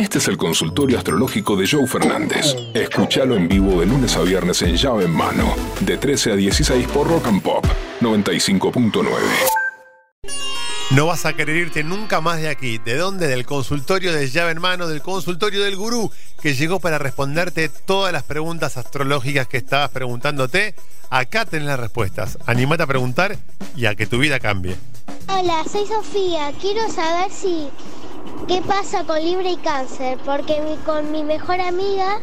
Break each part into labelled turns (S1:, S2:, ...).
S1: Este es el consultorio astrológico de Joe Fernández. Escúchalo en vivo de lunes a viernes en llave en mano, de 13 a 16 por Rock and Pop 95.9.
S2: No vas a querer irte nunca más de aquí. ¿De dónde? Del consultorio de llave en mano, del consultorio del gurú, que llegó para responderte todas las preguntas astrológicas que estabas preguntándote. Acá tenés las respuestas. Animate a preguntar y a que tu vida cambie.
S3: Hola, soy Sofía. Quiero saber si qué pasa con Libre y Cáncer, porque mi- con mi mejor amiga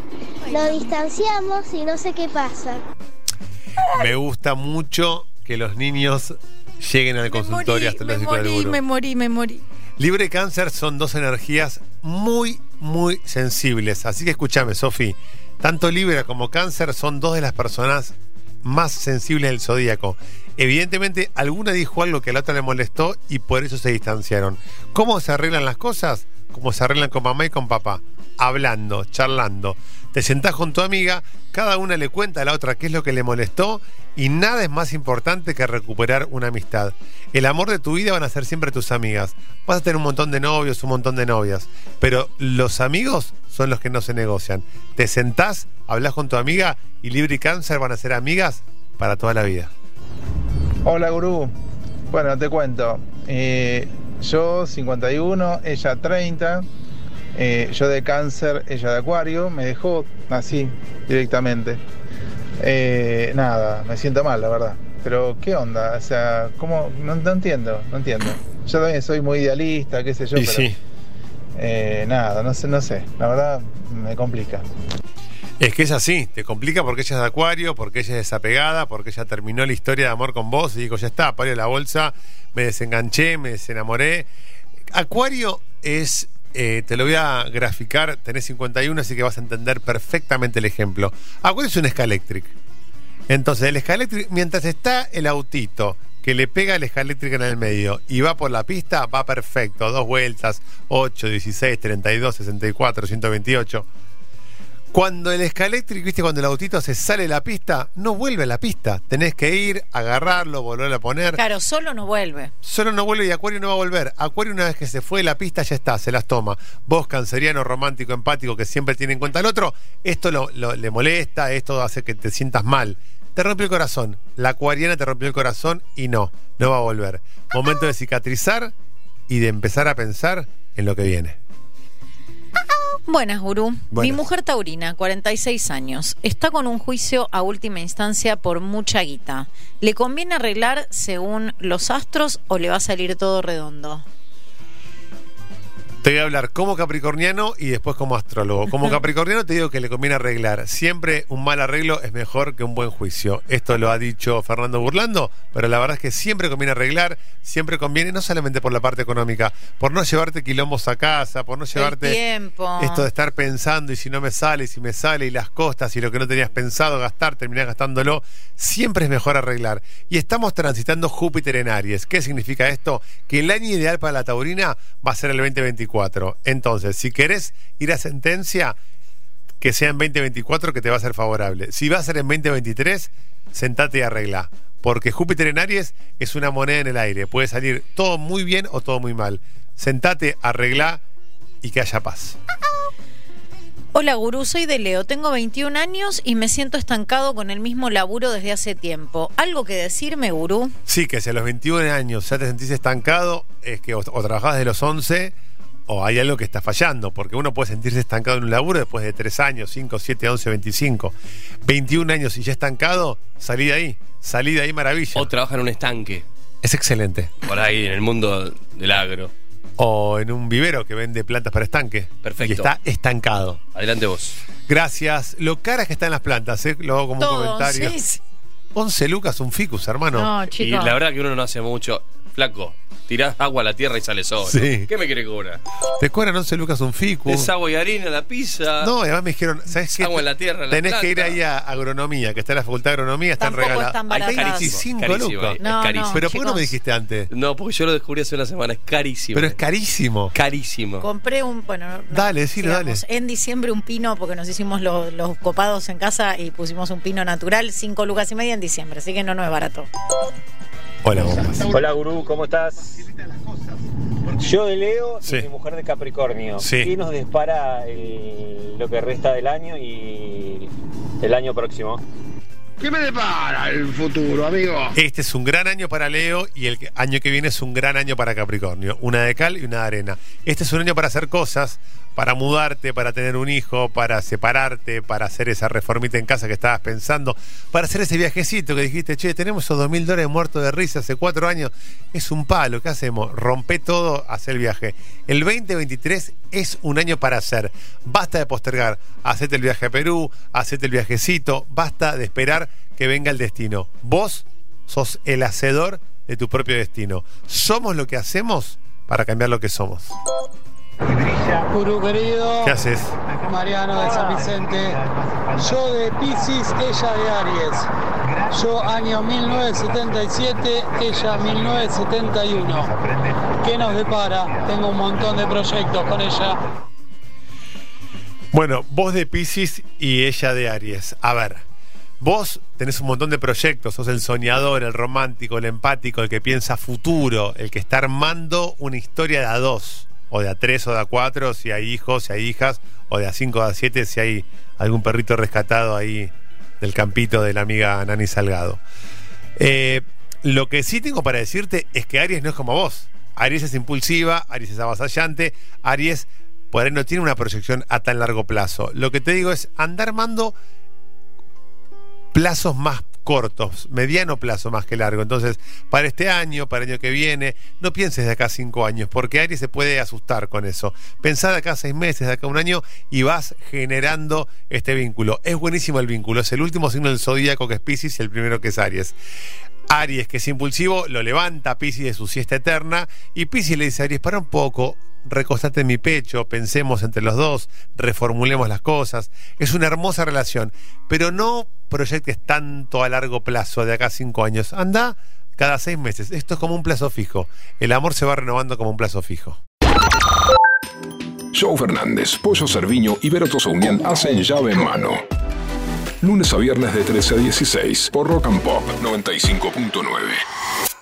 S3: nos distanciamos y no sé qué pasa.
S2: Me gusta mucho que los niños lleguen al consultorio
S4: me
S2: astrológico del
S4: morí, me morí, me morí.
S2: Libre y cáncer son dos energías muy, muy sensibles. Así que escúchame, Sofi. Tanto Libra como cáncer son dos de las personas más sensibles del zodíaco. Evidentemente, alguna dijo algo que a la otra le molestó y por eso se distanciaron. ¿Cómo se arreglan las cosas? Como se arreglan con mamá y con papá. Hablando, charlando. Te sentás con tu amiga, cada una le cuenta a la otra qué es lo que le molestó y nada es más importante que recuperar una amistad. El amor de tu vida van a ser siempre tus amigas. Vas a tener un montón de novios, un montón de novias, pero los amigos son los que no se negocian. Te sentás, hablas con tu amiga y Libre y Cáncer van a ser amigas para toda la vida.
S5: Hola gurú. Bueno, te cuento. Eh, yo 51, ella 30. eh, yo de cáncer, ella de acuario. Me dejó así, directamente. Eh, nada, me siento mal, la verdad. Pero, ¿qué onda? O sea, ¿cómo? No, no entiendo, no entiendo. Yo también soy muy idealista, qué sé yo,
S2: y
S5: pero
S2: sí,
S5: eh, nada, no sé, no sé. La verdad, me complica.
S2: Es que es así, te complica porque ella es de acuario, porque ella es desapegada, porque ella terminó la historia de amor con vos y dijo, ya está, paro la bolsa, me desenganché, me desenamoré. Acuario es, eh, te lo voy a graficar, tenés 51, así que vas a entender perfectamente el ejemplo. Acuario es un Scalectric. Entonces, el Scalectric, mientras está el autito que le pega el Scalectric en el medio y va por la pista, va perfecto. Dos vueltas, 8, 16, 32, 64, 128. Cuando el Scalectric, viste, cuando el autito se sale de la pista, no vuelve a la pista. Tenés que ir, agarrarlo, volverlo a poner.
S4: Claro, solo no vuelve.
S2: Solo no vuelve y Acuario no va a volver. Acuario una vez que se fue de la pista ya está, se las toma. Vos, canceriano, romántico, empático, que siempre tiene en cuenta al otro, esto lo, lo- le molesta, esto hace que te sientas mal. Te rompió el corazón. La acuariana te rompió el corazón y no, no va a volver. Momento de cicatrizar y de empezar a pensar en lo que viene.
S4: Buenas, gurú. Mi mujer taurina, 46 años, está con un juicio a última instancia por mucha guita. ¿Le conviene arreglar según los astros o le va a salir todo redondo?
S2: Te voy a hablar como capricorniano y después como astrólogo. Como capricorniano te digo que le conviene arreglar. Siempre un mal arreglo es mejor que un buen juicio. Esto lo ha dicho Fernando Burlando, pero la verdad es que siempre conviene arreglar, siempre conviene, no solamente por la parte económica, por no llevarte quilombos a casa, por no llevarte
S4: El tiempo.
S2: esto de estar pensando y si no me sale, y si me sale, y las costas y lo que no tenías pensado gastar, terminás gastándolo. Siempre es mejor arreglar. Y estamos transitando Júpiter en Aries. ¿Qué significa esto? Que el año ideal para la taurina va a ser el 2024. Entonces, si querés ir a sentencia, que sea en 2024 que te va a ser favorable. Si va a ser en 2023, sentate y arregla. Porque Júpiter en Aries es una moneda en el aire. Puede salir todo muy bien o todo muy mal. Sentate, arregla y que haya paz.
S4: Hola, gurú, soy de Leo. Tengo 21 años y me siento estancado con el mismo laburo desde hace tiempo. ¿Algo que decirme, gurú?
S2: Sí, que si a los 21 años ya te sentís estancado, es que o, o trabajás de los 11 o hay algo que está fallando, porque uno puede sentirse estancado en un laburo después de 3 años, 5, 7, 11, 25. 21 años y ya estancado, salí de ahí, salí de ahí maravilla.
S6: O trabaja en un estanque,
S2: Es excelente.
S6: por ahí, en el mundo del agro.
S2: O en un vivero que vende plantas para estanque.
S6: Perfecto.
S2: Y está estancado.
S6: Adelante vos.
S2: Gracias. Lo caras que están las plantas, ¿eh? lo hago como un comentario.
S4: sí, sí.
S2: 11 lucas un ficus, hermano.
S4: No,
S6: Y la verdad que uno no hace mucho. Flaco, tirás agua a la tierra y sale solo.
S2: Sí.
S6: ¿Qué me quiere cobrar?
S2: Te cobran 11 lucas un ficus.
S6: Es agua y harina la pizza.
S2: No, además me dijeron, ¿sabes qué?
S6: Agua en la tierra, en la
S2: Tenés que ir ahí a agronomía, que está en la facultad de agronomía, están
S4: Tampoco
S2: regalados.
S4: están
S6: Ay,
S4: baratadas.
S6: carísimo,
S2: 25
S6: carísimo,
S2: lucas.
S6: es
S4: No,
S6: carísimo.
S4: no.
S2: Pero ¿por qué no me dijiste antes?
S6: No, porque yo lo descubrí hace una semana, es carísimo.
S2: Pero es carísimo.
S6: carísimo.
S4: Compré un, bueno, no,
S2: Dale, decilo.
S4: En diciembre un pino, porque nos hicimos los, los copados en casa y pusimos un pino natural, cinco lucas y media en diciembre, así que no, no es barato.
S2: Hola, bombas.
S7: Hola gurú, ¿cómo estás? Yo de Leo
S2: Sí.
S7: y mi mujer de Capricornio.
S2: Sí.
S7: ¿Qué nos dispara el- lo que resta del año y el año próximo?
S8: ¿Qué me depara el futuro, amigo?
S2: Este es un gran año para Leo y el año que viene es un gran año para Capricornio. Una de cal y una de arena. Este es un año para hacer cosas, para mudarte, para tener un hijo, para separarte, para hacer esa reformita en casa que estabas pensando, para hacer ese viajecito que dijiste, che, tenemos esos dos mil dólares muertos de risa hace cuatro años. Es un palo, ¿qué hacemos? Rompe todo, hacer el viaje. El 2023 es un año para hacer. Basta de postergar. Hacete el viaje a Perú, hacete el viajecito, basta de esperar que venga el destino. Vos sos el hacedor de tu propio destino. Somos lo que hacemos para cambiar lo que somos.
S9: Gurú querido,
S2: ¿Qué haces?
S9: Mariano de San Vicente. Yo de Pisces, ella de Aries. Yo año 1977, ella 1971. ¿Qué nos depara? Tengo un montón de proyectos con ella.
S2: Bueno, vos de Pisces y ella de Aries. A ver, vos tenés un montón de proyectos, sos el soñador, el romántico, el empático, el que piensa futuro, el que está armando una historia de a dos, o de a tres o de a cuatro, si hay hijos, si hay hijas, o de a cinco o de a siete, si hay algún perrito rescatado ahí del campito de la amiga Nani Salgado. Eh, lo que sí tengo para decirte es que Aries no es como vos. Aries es impulsiva, Aries es avasallante, Aries por ahí no tiene una proyección a tan largo plazo. Lo que te digo es andar armando plazos más cortos, mediano plazo más que largo. Entonces, para este año, para el año que viene, no pienses de acá cinco años, porque Aries se puede asustar con eso. Pensá de acá seis meses, de acá un año, y vas generando este vínculo. Es buenísimo el vínculo, es el último signo del zodíaco que es Pisces y el primero que es Aries. Aries, que es impulsivo, lo levanta a Pisces de su siesta eterna, y Pisces le dice a Aries, para un poco, recostate en mi pecho, pensemos entre los dos, reformulemos las cosas. Es una hermosa relación, pero no proyectes tanto a largo plazo, de acá a cinco años. Anda cada seis meses. Esto es como un plazo fijo. El amor se va renovando como un plazo fijo.
S1: Joe Fernández, Pollo Cerviño y Vero Unión hacen llave en mano. Lunes a viernes de 13 a 16 por Rock and Pop 95.9.